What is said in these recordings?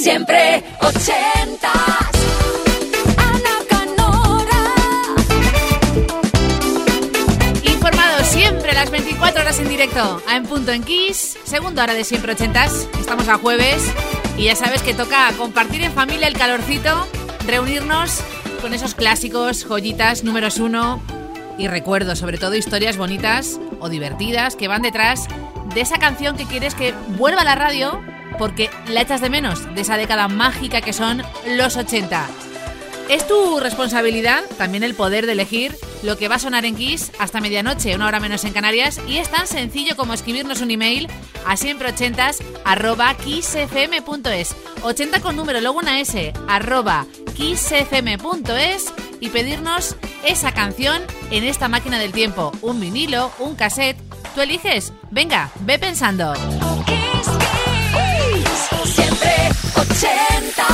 Siempre ochentas. Ana Canora. Informados siempre las 24 horas en directo. A En Punto en Kiss. Segundo hora de siempre ochentas. Estamos a jueves. Y ya sabes que toca compartir en familia el calorcito. Reunirnos con esos clásicos, joyitas, números uno. Y recuerdos, sobre todo historias bonitas o divertidas que van detrás de esa canción que quieres que vuelva a la radio porque la echas de menos, de esa década mágica que son los 80. Es tu responsabilidad también el poder de elegir lo que va a sonar en Kiss hasta medianoche, una hora menos en Canarias, y es tan sencillo como escribirnos un email a siempre arroba kissfm.es 80 con número, luego una S, arroba kissfm.es y pedirnos esa canción en esta máquina del tiempo, un vinilo, un cassette, tú eliges, venga, ve pensando. 80.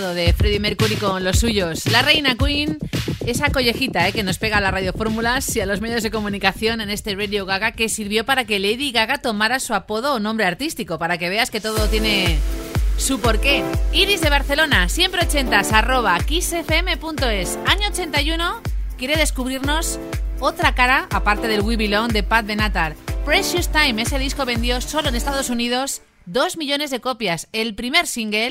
De Freddie Mercury con los suyos. La reina Queen, esa collejita eh, que nos pega a la radio fórmulas y a los medios de comunicación en este Radio Gaga que sirvió para que Lady Gaga tomara su apodo o nombre artístico, para que veas que todo tiene su porqué. Iris de Barcelona, siempre ochentas, arroba kissfm.es. Año 81, quiere descubrirnos otra cara, aparte del We Belong de Pat Benatar. Precious Time, ese disco vendió solo en Estados Unidos 2 millones de copias. El primer single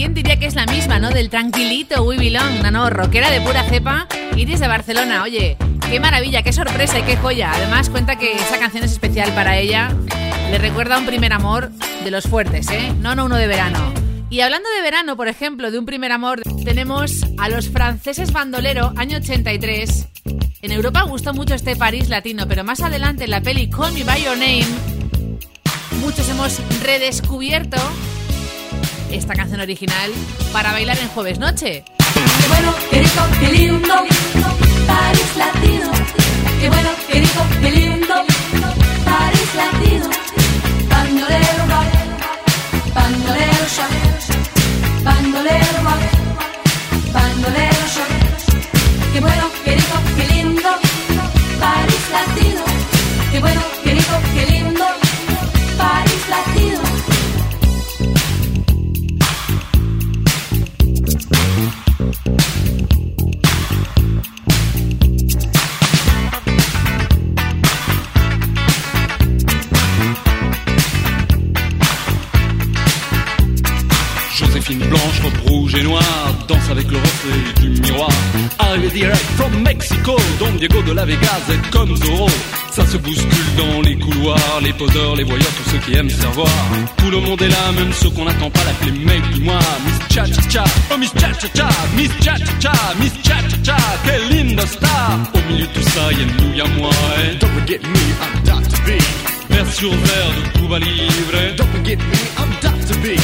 ¿Quién diría que es la misma, no? Del tranquilito We Belong. No, no, rockera de pura cepa. Iris de Barcelona. Oye, qué maravilla, qué sorpresa y qué joya. Además, cuenta que esa canción es especial para ella. Le recuerda un primer amor de los fuertes, ¿eh? No, no uno de verano. Y hablando de verano, por ejemplo, de un primer amor, tenemos a los franceses Bandolero, año 83. En Europa gustó mucho este París latino, pero más adelante en la peli Call Me By Your Name, muchos hemos redescubierto esta canción original para bailar en jueves noche. Qué bueno, qué rico, qué lindo, París latino. Qué bueno, qué rico, qué lindo, París latino. Bandolero bandolero bandolero bandolero direct from Mexico, Don Diego de la Vegas est comme Zorro. Ça se bouscule dans les couloirs, les poseurs, les voyeurs, tous ceux qui aiment se. Tout le monde est là, même ceux qu'on n'attend pas, l'appeler mec du mois. Miss Cha Cha Cha, oh Miss Cha Cha Cha, Miss Cha Cha Cha, Miss Cha Cha Cha, quelle linda star. Au milieu de tout ça, y'a nous, y'a moi. Eh. Don't forget me, I'm Dr. B. Vers sur verre de Cuba Libre. Don't forget me, I'm Dr. B.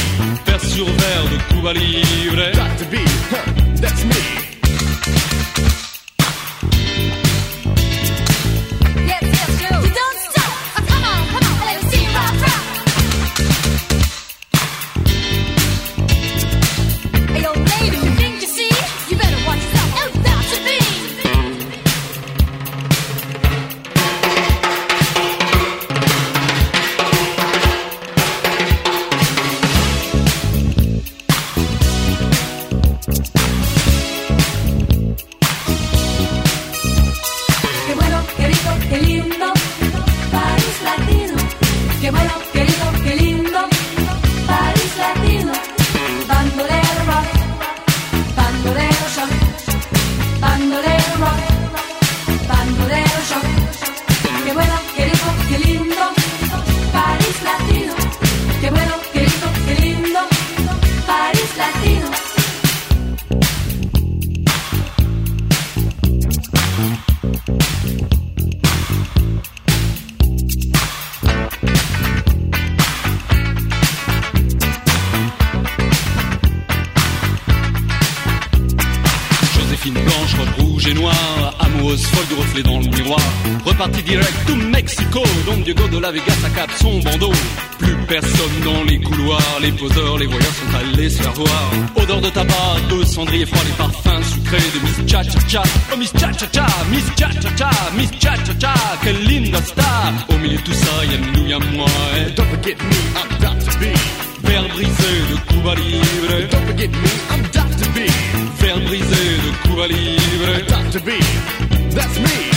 Vers sur verre de Cuba Libre. Dr. B, huh, that's me. Faire briser de Cuba Libre. Don't forget me, I'm Dr. B. Faire briser de Cuba Libre. Dr. B, that's me.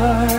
heart.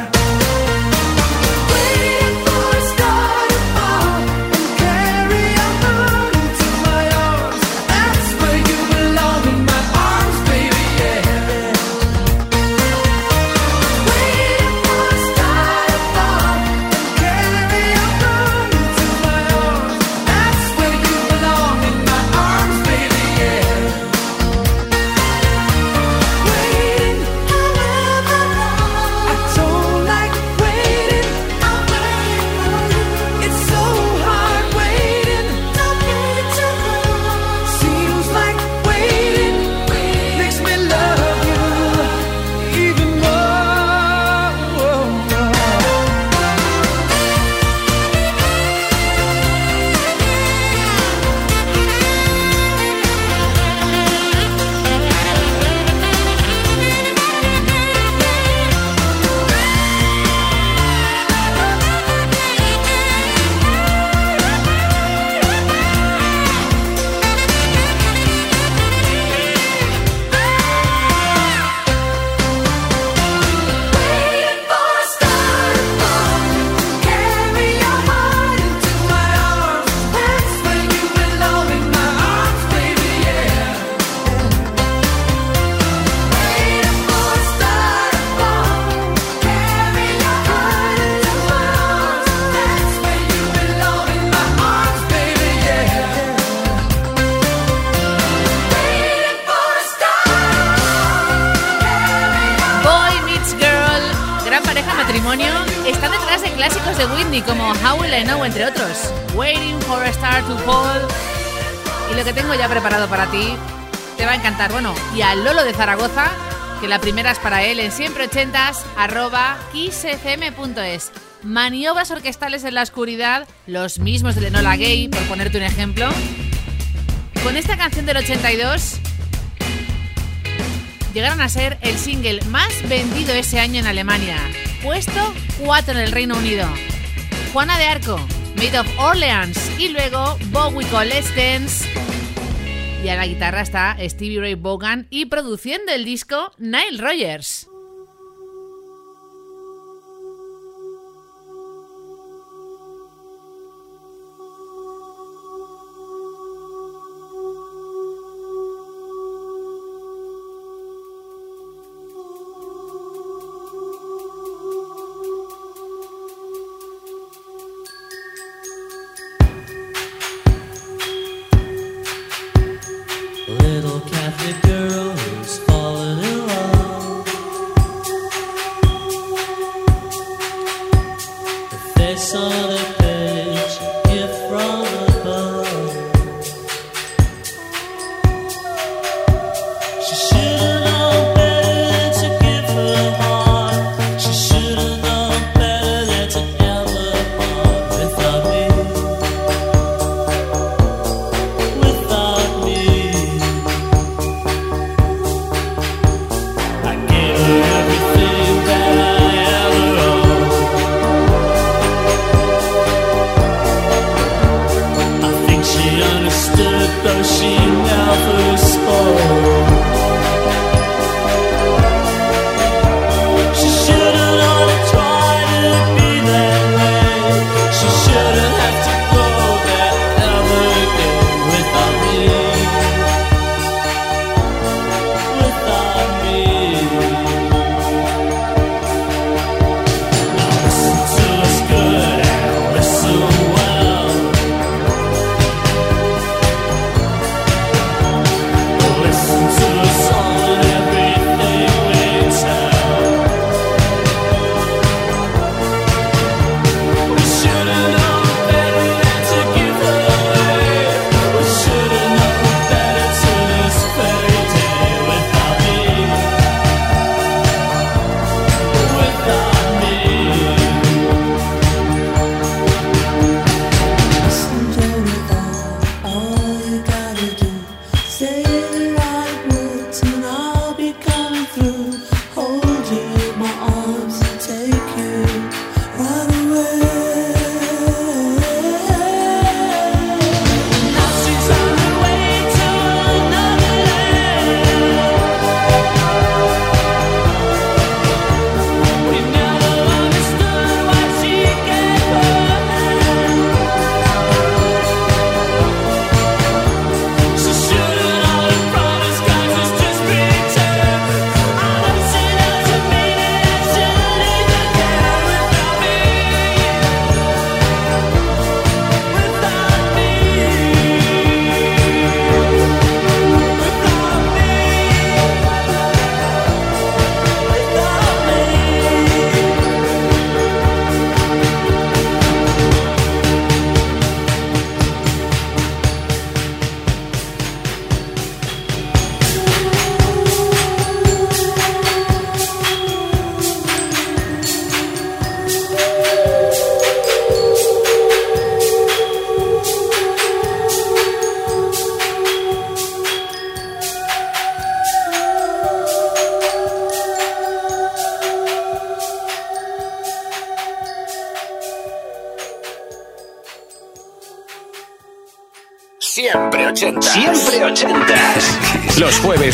Clásicos de Whitney como How Will I Know, entre otros. Waiting for a Star to Fall. Y lo que tengo ya preparado para ti te va a encantar. Bueno, y a Lolo de Zaragoza, que la primera es para él en siempre ochentas arroba kissfm.es. Maniobras orquestales en la oscuridad, los mismos de Lenola Gay, por ponerte un ejemplo. Con esta canción del 82 llegaron a ser el single más vendido ese año en Alemania. Puesto 4 en el Reino Unido. Juana de Arco, Made of Orleans y luego Bowie con. Y a la guitarra está Stevie Ray Vaughan y produciendo el disco Nile Rogers.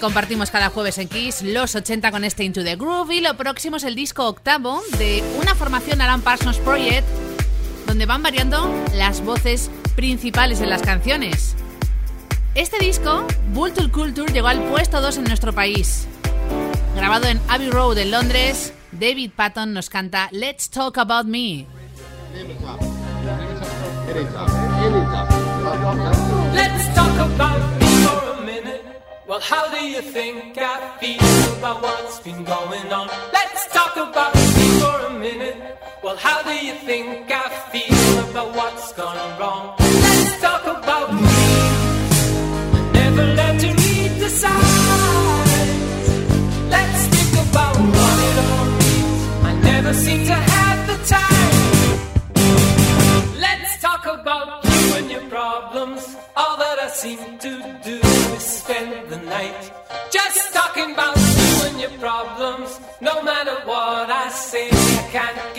Compartimos cada jueves en Kiss, los 80 con este Into the Groove. Y lo próximo es el disco octavo de una formación Alan Parsons Project, donde van variando las voces principales en las canciones. Este disco, Vulture Culture, llegó al puesto 2 en nuestro país. Grabado en Abbey Road en Londres, David Patton nos canta Let's Talk About Me. Let's talk about Well, how do you think I feel about what's been going on? Let's talk about me for a minute. Well, how do you think I feel about what's gone wrong? Let's talk about me. I never learned to read the signs. Let's think about what it all means. I never seem to have the time. Let's talk about you and your problems. All that I seem to do is spend night just talking about you and your problems. No matter what I say, I can't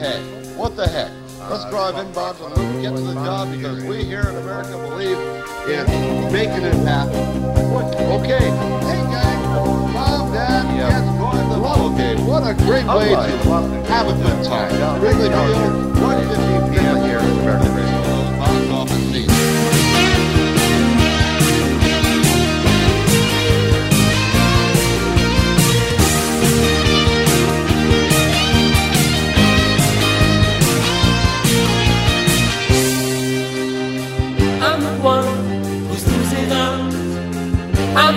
heck? What the heck? Let's drive in, Bob, and let's get to the job because we here in America believe in making it happen. Okay. Hey, guys. Mom, Dad, yes, going to the ball game. What a great way to have a good time. Really feel 150 p.m.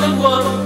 the one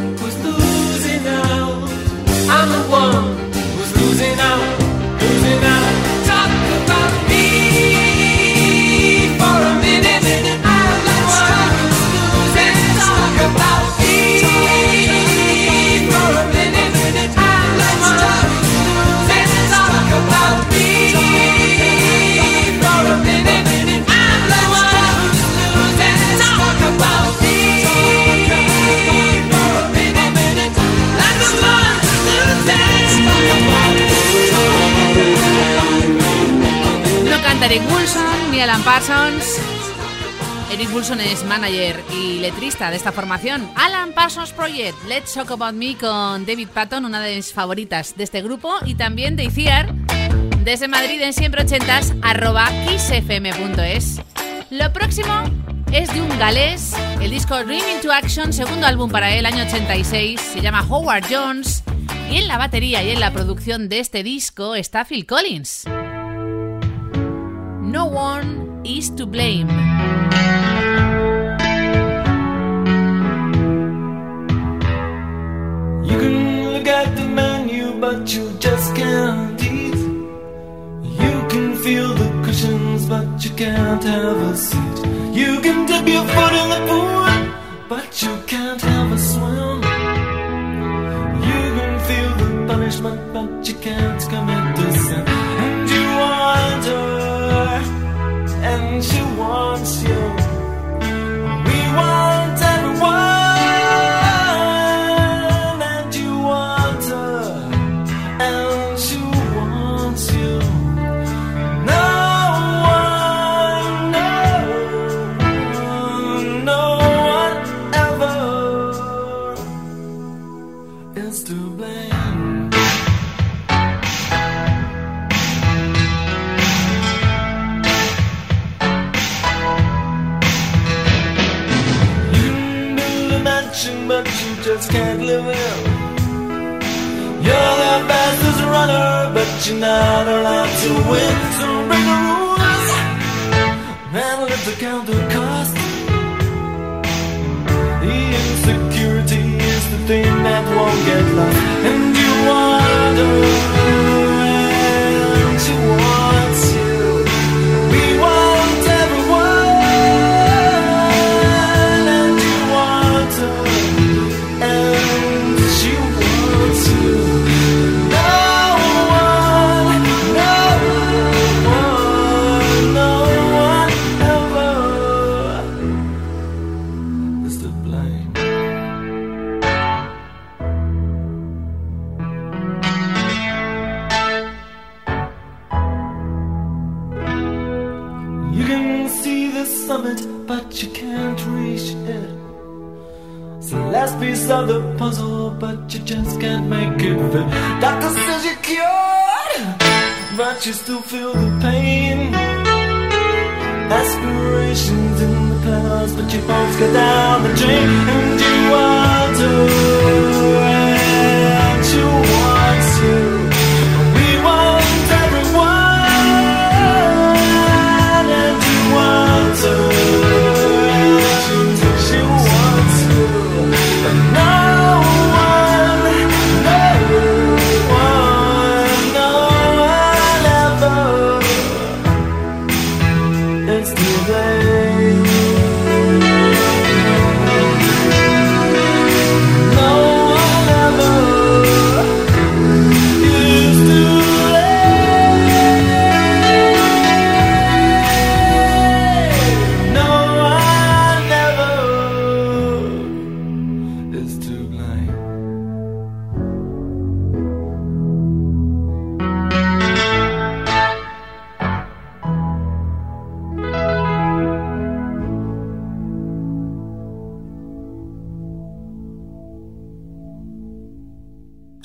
Eric Wilson ni Alan Parsons. Eric Wilson es manager y letrista de esta formación. Alan Parsons Project, Let's Talk About Me con David Patton, una de mis favoritas de este grupo, y también de Iciar, desde Madrid en siempre ochentas, arroba kissfm.es. Lo próximo es de un galés, el disco Dream into Action, segundo álbum para él, año 86, se llama Howard Jones, y en la batería y en la producción de este disco está Phil Collins. No one is to blame. You can look at the menu, but you just can't eat. You can feel the cushions, but you can't have a seat. You can dip your foot in the pool, but you can't have a swim. You can feel the punishment, but you can't commit the sin. To. you're not allowed to win. So break the rules And live to count the cost. The insecurity is the thing that won't get lost. And you wonder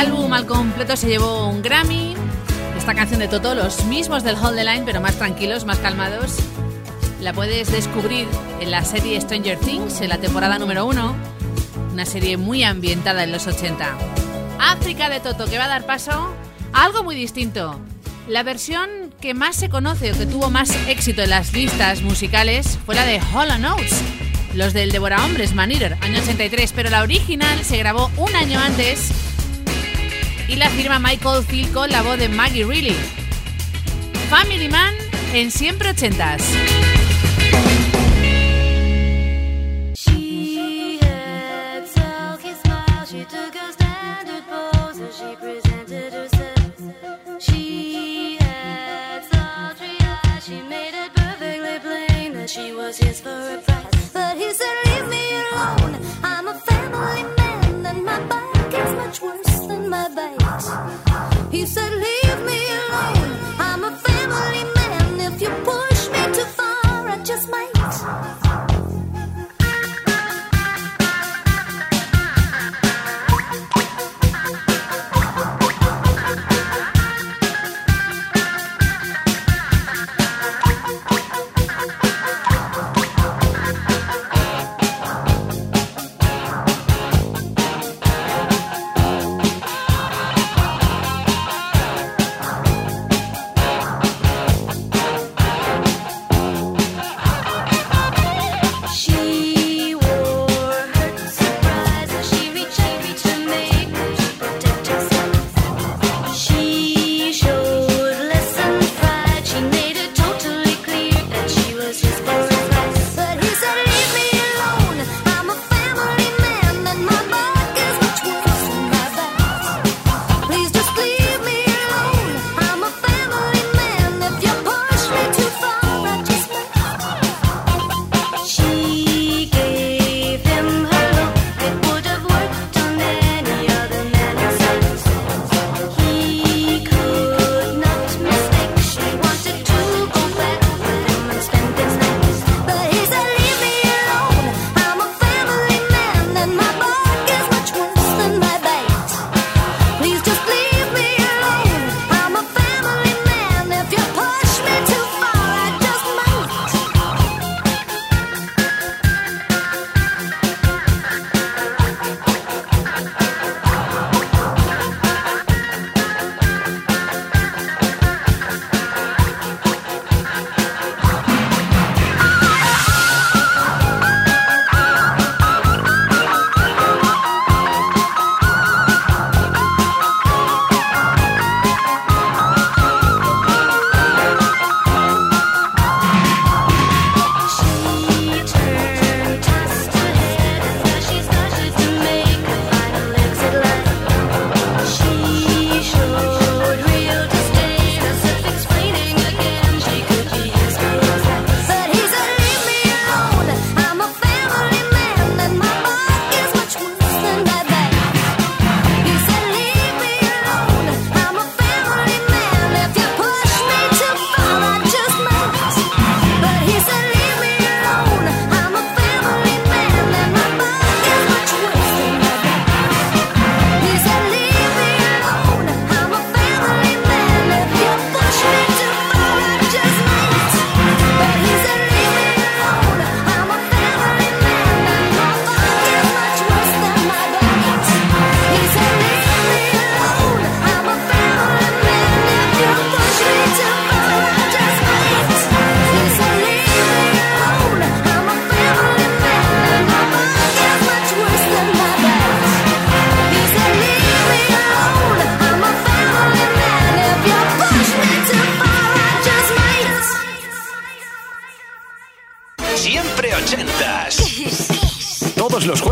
álbum al completo se llevó un Grammy. Esta canción de Toto, los mismos del Hold the Line, pero más tranquilos, más calmados, la puedes descubrir en la serie Stranger Things, en la temporada número 1. Una serie muy ambientada en los 80. África de Toto, que va a dar paso a algo muy distinto. La versión que más se conoce o que tuvo más éxito en las listas musicales fue la de Hollow Notes, los del Devora Hombres, Man Eater, año 83, pero la original se grabó un año antes y la firma Michael Phil con la voz de Maggie Reilly. Family Man en Siempre Ochentas.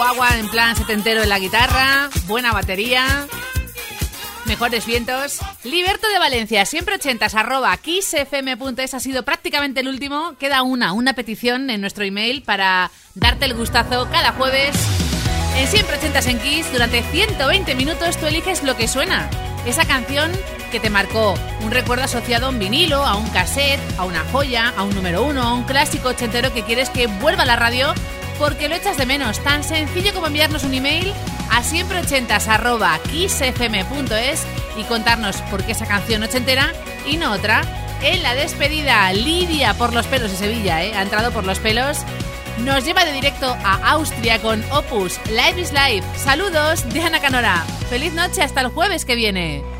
Guagua en plan setentero en la guitarra, buena batería, mejores vientos. Liberto de Valencia, siempre ochentas, arroba kissfm.es ha sido prácticamente el último. Queda una, una petición en nuestro email para darte el gustazo cada jueves. En siempre ochentas en Kiss, durante 120 minutos tú eliges lo que suena. Esa canción que te marcó, un recuerdo asociado a un vinilo, a un cassette, a una joya, a un número uno, a un clásico ochentero que quieres que vuelva a la radio porque lo echas de menos. Tan sencillo como enviarnos un email a siempreochentas arroba kissfm.es y contarnos por qué esa canción ochentera y no otra. En la despedida, Lidia por los pelos de Sevilla, ¿eh? ha entrado por los pelos. Nos lleva de directo a Austria con Opus Live is Life. Saludos de Ana Canora. Feliz noche hasta el jueves que viene.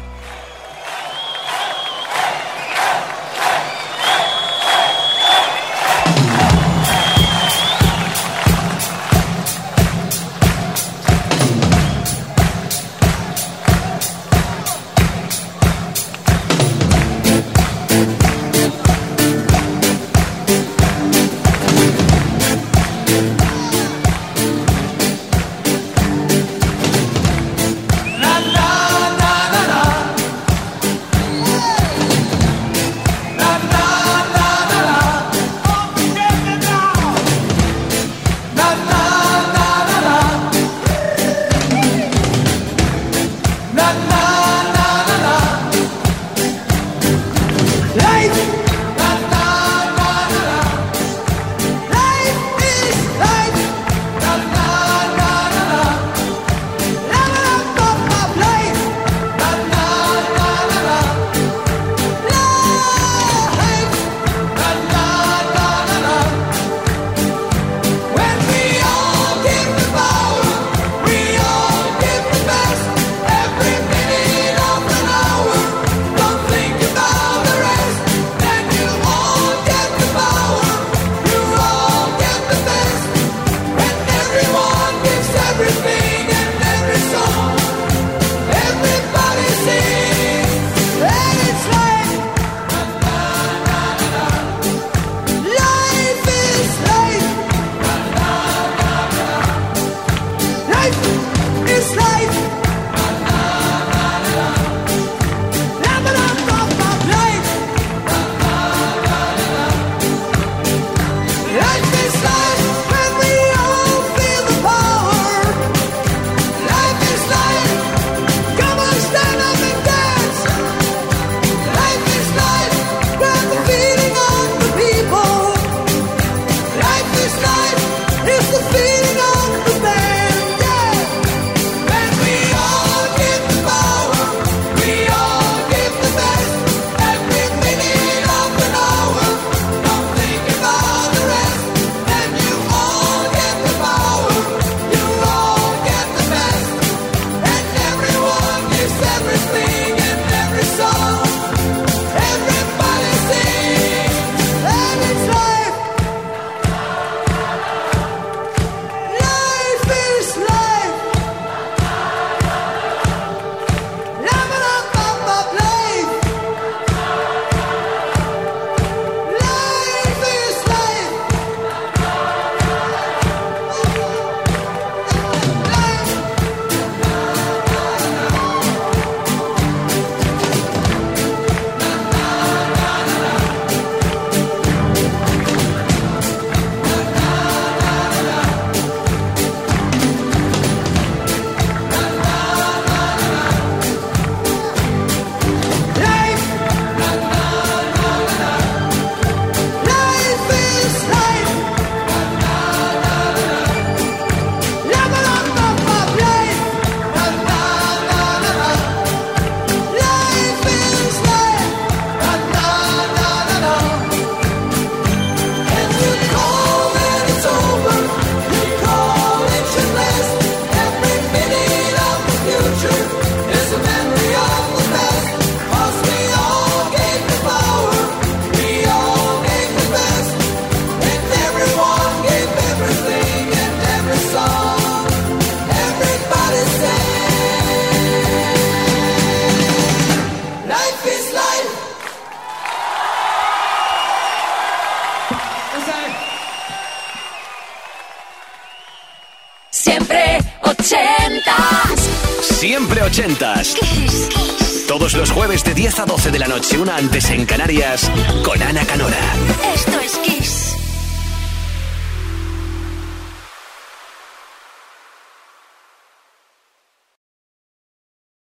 Noche, una antes en Canarias, con Ana Canora.